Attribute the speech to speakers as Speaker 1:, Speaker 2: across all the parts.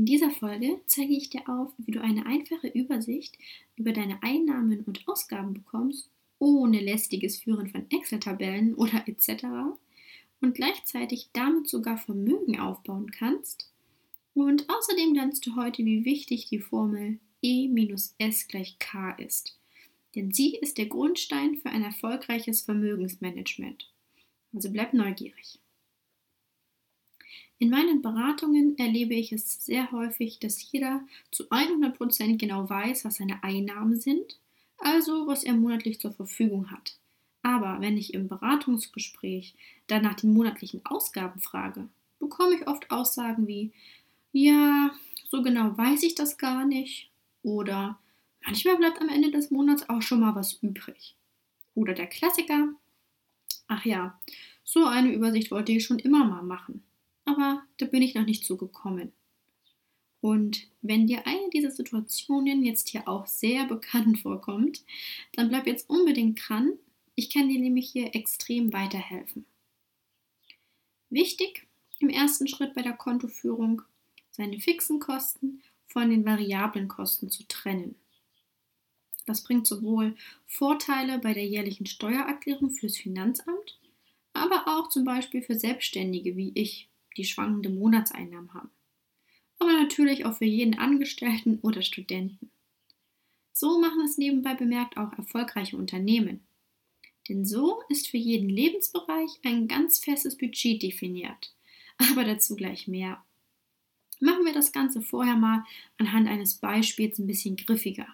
Speaker 1: In dieser Folge zeige ich dir auf, wie du eine einfache Übersicht über deine Einnahmen und Ausgaben bekommst, ohne lästiges Führen von Excel-Tabellen oder etc. und gleichzeitig damit sogar Vermögen aufbauen kannst. Und außerdem lernst du heute, wie wichtig die Formel E minus S gleich K ist. Denn sie ist der Grundstein für ein erfolgreiches Vermögensmanagement. Also bleib neugierig. In meinen Beratungen erlebe ich es sehr häufig, dass jeder zu 100% genau weiß, was seine Einnahmen sind, also was er monatlich zur Verfügung hat. Aber wenn ich im Beratungsgespräch dann nach den monatlichen Ausgaben frage, bekomme ich oft Aussagen wie, ja, so genau weiß ich das gar nicht oder manchmal bleibt am Ende des Monats auch schon mal was übrig. Oder der Klassiker, ach ja, so eine Übersicht wollte ich schon immer mal machen aber da bin ich noch nicht so gekommen. Und wenn dir eine dieser Situationen jetzt hier auch sehr bekannt vorkommt, dann bleib jetzt unbedingt dran. Ich kann dir nämlich hier extrem weiterhelfen. Wichtig im ersten Schritt bei der Kontoführung, seine fixen Kosten von den variablen Kosten zu trennen. Das bringt sowohl Vorteile bei der jährlichen Steuererklärung fürs Finanzamt, aber auch zum Beispiel für Selbstständige wie ich die schwankende Monatseinnahmen haben. Aber natürlich auch für jeden Angestellten oder Studenten. So machen es nebenbei bemerkt auch erfolgreiche Unternehmen. Denn so ist für jeden Lebensbereich ein ganz festes Budget definiert. Aber dazu gleich mehr. Machen wir das Ganze vorher mal anhand eines Beispiels ein bisschen griffiger.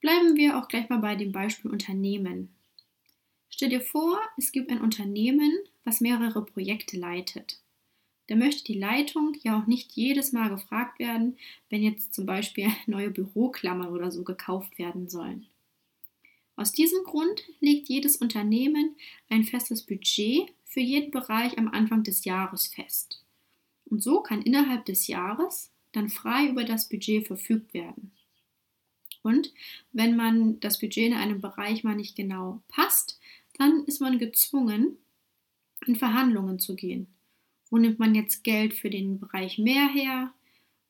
Speaker 1: Bleiben wir auch gleich mal bei dem Beispiel Unternehmen. Stell dir vor, es gibt ein Unternehmen, was mehrere Projekte leitet da möchte die Leitung ja auch nicht jedes Mal gefragt werden, wenn jetzt zum Beispiel neue Büroklammern oder so gekauft werden sollen. Aus diesem Grund legt jedes Unternehmen ein festes Budget für jeden Bereich am Anfang des Jahres fest. Und so kann innerhalb des Jahres dann frei über das Budget verfügt werden. Und wenn man das Budget in einem Bereich mal nicht genau passt, dann ist man gezwungen, in Verhandlungen zu gehen wo nimmt man jetzt Geld für den Bereich mehr her?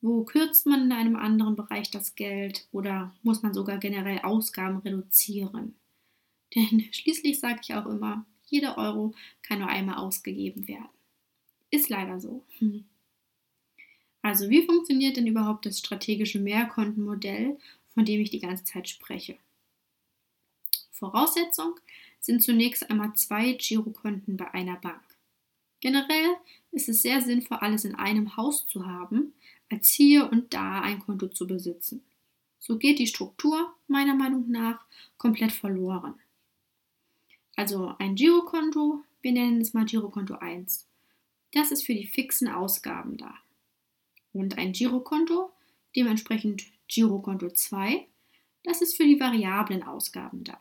Speaker 1: Wo kürzt man in einem anderen Bereich das Geld oder muss man sogar generell Ausgaben reduzieren? Denn schließlich sage ich auch immer, jeder Euro kann nur einmal ausgegeben werden. Ist leider so. Also wie funktioniert denn überhaupt das strategische Mehrkontenmodell, von dem ich die ganze Zeit spreche? Voraussetzung sind zunächst einmal zwei Girokonten bei einer Bank. Generell ist es sehr sinnvoll, alles in einem Haus zu haben, als hier und da ein Konto zu besitzen. So geht die Struktur meiner Meinung nach komplett verloren. Also ein Girokonto, wir nennen es mal Girokonto 1. Das ist für die fixen Ausgaben da. Und ein Girokonto, dementsprechend Girokonto 2, das ist für die variablen Ausgaben da.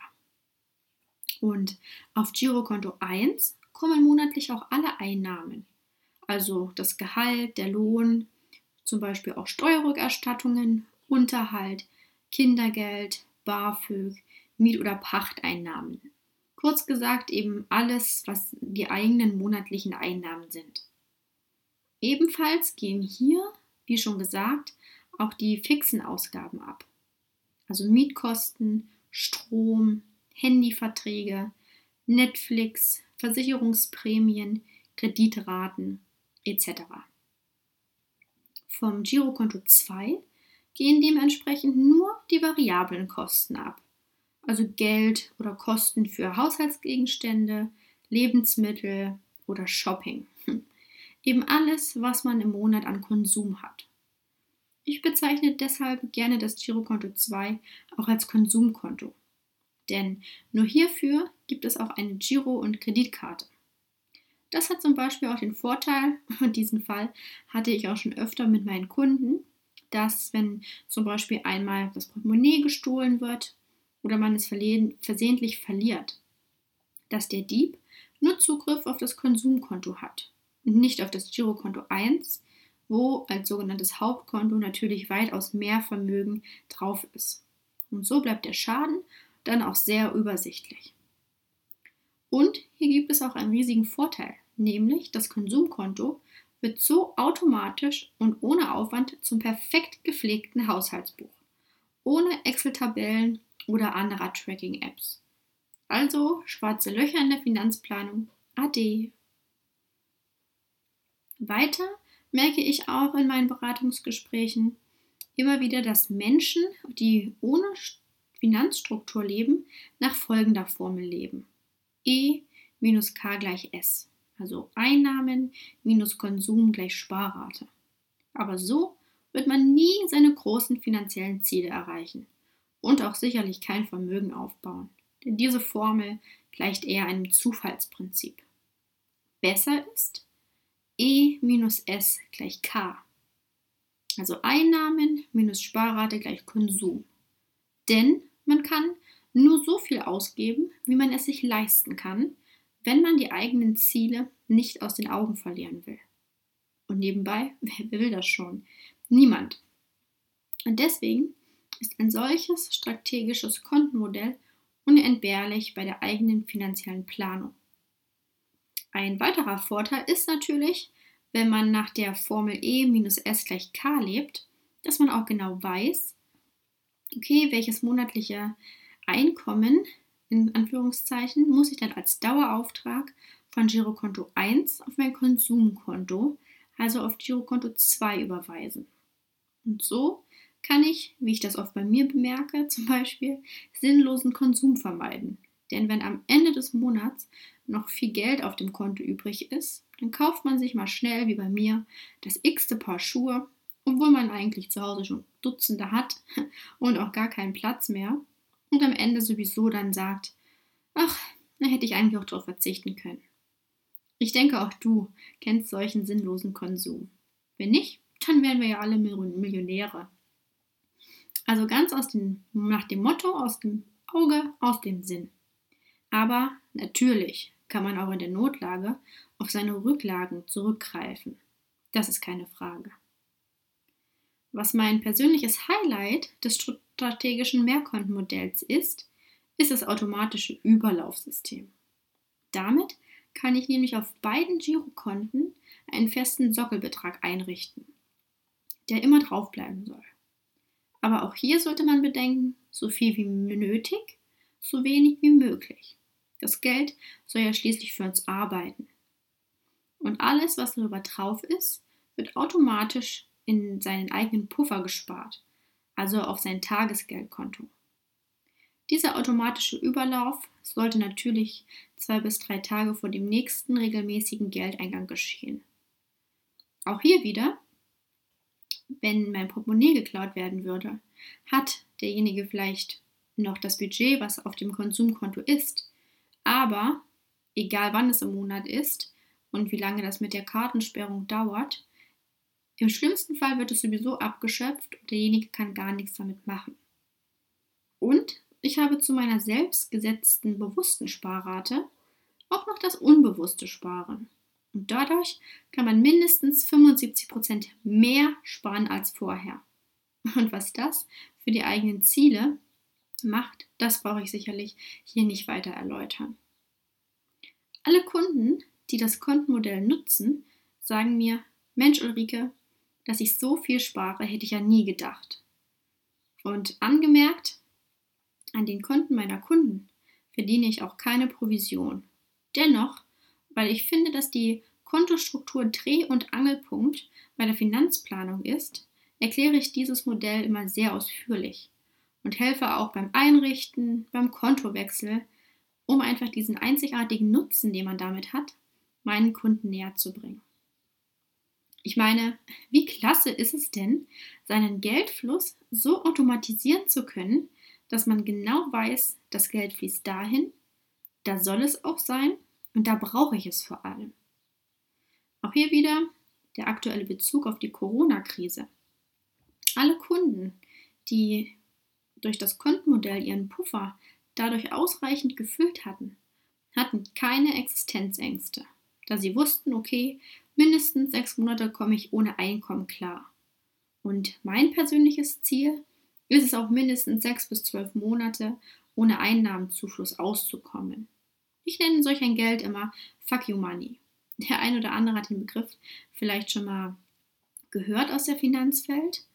Speaker 1: Und auf Girokonto 1 kommen monatlich auch alle Einnahmen, also das Gehalt, der Lohn, zum Beispiel auch Steuerrückerstattungen, Unterhalt, Kindergeld, BAföG, Miet- oder Pachteinnahmen. Kurz gesagt eben alles, was die eigenen monatlichen Einnahmen sind. Ebenfalls gehen hier, wie schon gesagt, auch die fixen Ausgaben ab. Also Mietkosten, Strom, Handyverträge, Netflix, Versicherungsprämien, Kreditraten etc. Vom Girokonto 2 gehen dementsprechend nur die variablen Kosten ab, also Geld oder Kosten für Haushaltsgegenstände, Lebensmittel oder Shopping. Eben alles, was man im Monat an Konsum hat. Ich bezeichne deshalb gerne das Girokonto 2 auch als Konsumkonto. Denn nur hierfür gibt es auch eine Giro- und Kreditkarte. Das hat zum Beispiel auch den Vorteil, und diesen Fall hatte ich auch schon öfter mit meinen Kunden, dass wenn zum Beispiel einmal das Portemonnaie gestohlen wird oder man es versehentlich verliert, dass der Dieb nur Zugriff auf das Konsumkonto hat und nicht auf das Girokonto 1, wo als sogenanntes Hauptkonto natürlich weitaus mehr Vermögen drauf ist. Und so bleibt der Schaden dann auch sehr übersichtlich. Und hier gibt es auch einen riesigen Vorteil, nämlich das Konsumkonto wird so automatisch und ohne Aufwand zum perfekt gepflegten Haushaltsbuch, ohne Excel-Tabellen oder anderer Tracking-Apps. Also schwarze Löcher in der Finanzplanung. Ade. Weiter merke ich auch in meinen Beratungsgesprächen immer wieder, dass Menschen, die ohne Finanzstruktur leben, nach folgender Formel leben. E minus K gleich S. Also Einnahmen minus Konsum gleich Sparrate. Aber so wird man nie seine großen finanziellen Ziele erreichen und auch sicherlich kein Vermögen aufbauen. Denn diese Formel gleicht eher einem Zufallsprinzip. Besser ist E minus S gleich K. Also Einnahmen minus Sparrate gleich Konsum. Denn man kann nur so viel ausgeben, wie man es sich leisten kann, wenn man die eigenen Ziele nicht aus den Augen verlieren will. Und nebenbei, wer will das schon? Niemand. Und deswegen ist ein solches strategisches Kontenmodell unentbehrlich bei der eigenen finanziellen Planung. Ein weiterer Vorteil ist natürlich, wenn man nach der Formel E minus S gleich K lebt, dass man auch genau weiß, okay, welches monatliche Einkommen in Anführungszeichen muss ich dann als Dauerauftrag von Girokonto 1 auf mein Konsumkonto, also auf Girokonto 2 überweisen. Und so kann ich, wie ich das oft bei mir bemerke, zum Beispiel sinnlosen Konsum vermeiden. Denn wenn am Ende des Monats noch viel Geld auf dem Konto übrig ist, dann kauft man sich mal schnell, wie bei mir, das x-te Paar Schuhe, obwohl man eigentlich zu Hause schon Dutzende hat und auch gar keinen Platz mehr und am Ende sowieso dann sagt, ach, da hätte ich eigentlich auch darauf verzichten können. Ich denke, auch du kennst solchen sinnlosen Konsum. Wenn nicht, dann wären wir ja alle Millionäre. Also ganz aus dem, nach dem Motto, aus dem Auge, aus dem Sinn. Aber natürlich kann man auch in der Notlage auf seine Rücklagen zurückgreifen. Das ist keine Frage. Was mein persönliches Highlight des strategischen Mehrkontenmodells ist, ist das automatische Überlaufsystem. Damit kann ich nämlich auf beiden Girokonten einen festen Sockelbetrag einrichten, der immer draufbleiben soll. Aber auch hier sollte man bedenken, so viel wie nötig, so wenig wie möglich. Das Geld soll ja schließlich für uns arbeiten. Und alles, was darüber drauf ist, wird automatisch in seinen eigenen Puffer gespart, also auf sein Tagesgeldkonto. Dieser automatische Überlauf sollte natürlich zwei bis drei Tage vor dem nächsten regelmäßigen Geldeingang geschehen. Auch hier wieder, wenn mein Portemonnaie geklaut werden würde, hat derjenige vielleicht noch das Budget, was auf dem Konsumkonto ist, aber egal wann es im Monat ist und wie lange das mit der Kartensperrung dauert, im schlimmsten Fall wird es sowieso abgeschöpft und derjenige kann gar nichts damit machen. Und ich habe zu meiner selbst gesetzten bewussten Sparrate auch noch das unbewusste Sparen. Und dadurch kann man mindestens 75% mehr sparen als vorher. Und was das für die eigenen Ziele macht, das brauche ich sicherlich hier nicht weiter erläutern. Alle Kunden, die das Kontenmodell nutzen, sagen mir, Mensch Ulrike, dass ich so viel spare, hätte ich ja nie gedacht. Und angemerkt, an den Konten meiner Kunden verdiene ich auch keine Provision. Dennoch, weil ich finde, dass die Kontostruktur Dreh- und Angelpunkt bei der Finanzplanung ist, erkläre ich dieses Modell immer sehr ausführlich und helfe auch beim Einrichten, beim Kontowechsel, um einfach diesen einzigartigen Nutzen, den man damit hat, meinen Kunden näher zu bringen. Ich meine, wie klasse ist es denn, seinen Geldfluss so automatisieren zu können, dass man genau weiß, das Geld fließt dahin, da soll es auch sein und da brauche ich es vor allem. Auch hier wieder der aktuelle Bezug auf die Corona-Krise. Alle Kunden, die durch das Kontenmodell ihren Puffer dadurch ausreichend gefüllt hatten, hatten keine Existenzängste, da sie wussten, okay, mindestens sechs Monate komme ich ohne Einkommen klar. Und mein persönliches Ziel ist es auch mindestens sechs bis zwölf Monate ohne Einnahmenzufluss auszukommen. Ich nenne solch ein Geld immer Fuck You Money. Der ein oder andere hat den Begriff vielleicht schon mal gehört aus der Finanzwelt.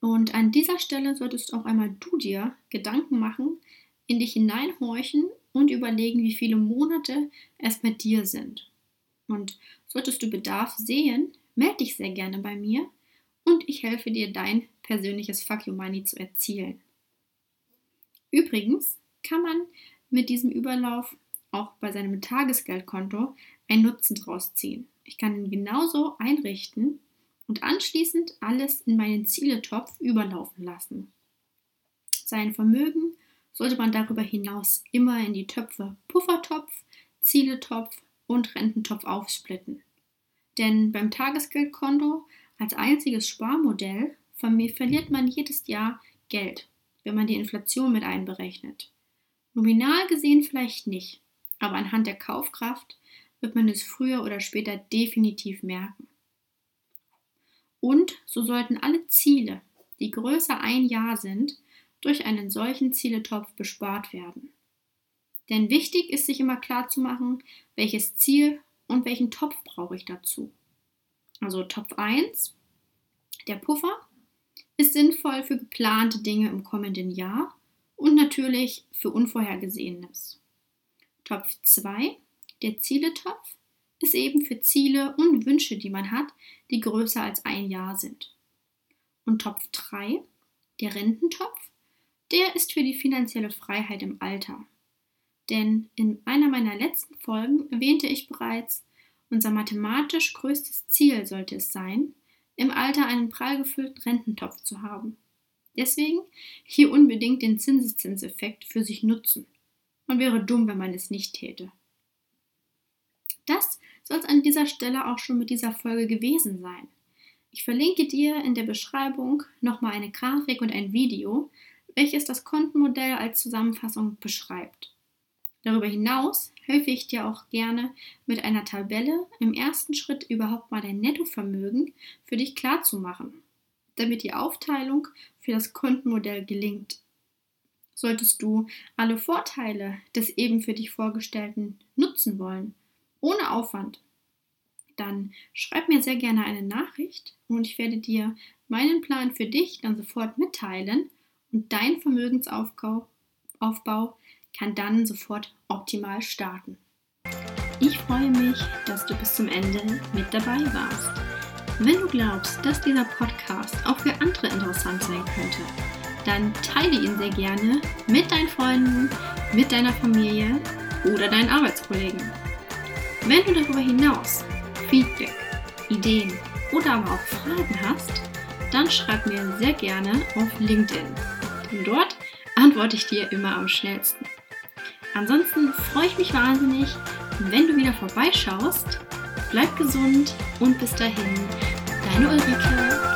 Speaker 1: Und an dieser Stelle solltest auch einmal du dir Gedanken machen, in dich hineinhorchen und überlegen, wie viele Monate es bei dir sind. Und solltest du Bedarf sehen, melde dich sehr gerne bei mir und ich helfe dir, dein persönliches Fuck You Money zu erzielen. Übrigens kann man mit diesem Überlauf auch bei seinem Tagesgeldkonto einen Nutzen draus ziehen. Ich kann ihn genauso einrichten und anschließend alles in meinen Zieletopf überlaufen lassen. Sein Vermögen sollte man darüber hinaus immer in die Töpfe Puffertopf, Zieletopf und Rententopf aufsplitten. Denn beim Tagesgeldkonto als einziges Sparmodell verliert man jedes Jahr Geld, wenn man die Inflation mit einberechnet. Nominal gesehen vielleicht nicht, aber anhand der Kaufkraft wird man es früher oder später definitiv merken. Und so sollten alle Ziele, die größer ein Jahr sind, durch einen solchen Zieletopf bespart werden. Denn wichtig ist sich immer klar zu machen, welches Ziel und welchen Topf brauche ich dazu. Also Topf 1, der Puffer, ist sinnvoll für geplante Dinge im kommenden Jahr und natürlich für Unvorhergesehenes. Topf 2, der Zieletopf, ist eben für Ziele und Wünsche, die man hat, die größer als ein Jahr sind. Und Topf 3, der Rententopf, der ist für die finanzielle Freiheit im Alter. Denn in einer meiner letzten Folgen erwähnte ich bereits, unser mathematisch größtes Ziel sollte es sein, im Alter einen prall gefüllten Rententopf zu haben. Deswegen hier unbedingt den Zinseszinseffekt für sich nutzen. Man wäre dumm, wenn man es nicht täte. Das soll es an dieser Stelle auch schon mit dieser Folge gewesen sein. Ich verlinke dir in der Beschreibung nochmal eine Grafik und ein Video, welches das Kontenmodell als Zusammenfassung beschreibt. Darüber hinaus helfe ich dir auch gerne mit einer Tabelle im ersten Schritt überhaupt mal dein Nettovermögen für dich klar zu machen, damit die Aufteilung für das Kontenmodell gelingt. Solltest du alle Vorteile des eben für dich vorgestellten nutzen wollen, ohne Aufwand, dann schreib mir sehr gerne eine Nachricht und ich werde dir meinen Plan für dich dann sofort mitteilen und dein Vermögensaufbau Aufbau kann dann sofort optimal starten. Ich freue mich, dass du bis zum Ende mit dabei warst. Wenn du glaubst, dass dieser Podcast auch für andere interessant sein könnte, dann teile ihn sehr gerne mit deinen Freunden, mit deiner Familie oder deinen Arbeitskollegen. Wenn du darüber hinaus Feedback, Ideen oder aber auch Fragen hast, dann schreib mir sehr gerne auf LinkedIn. Denn dort antworte ich dir immer am schnellsten. Ansonsten freue ich mich wahnsinnig, wenn du wieder vorbeischaust. Bleib gesund und bis dahin, deine Ulrike.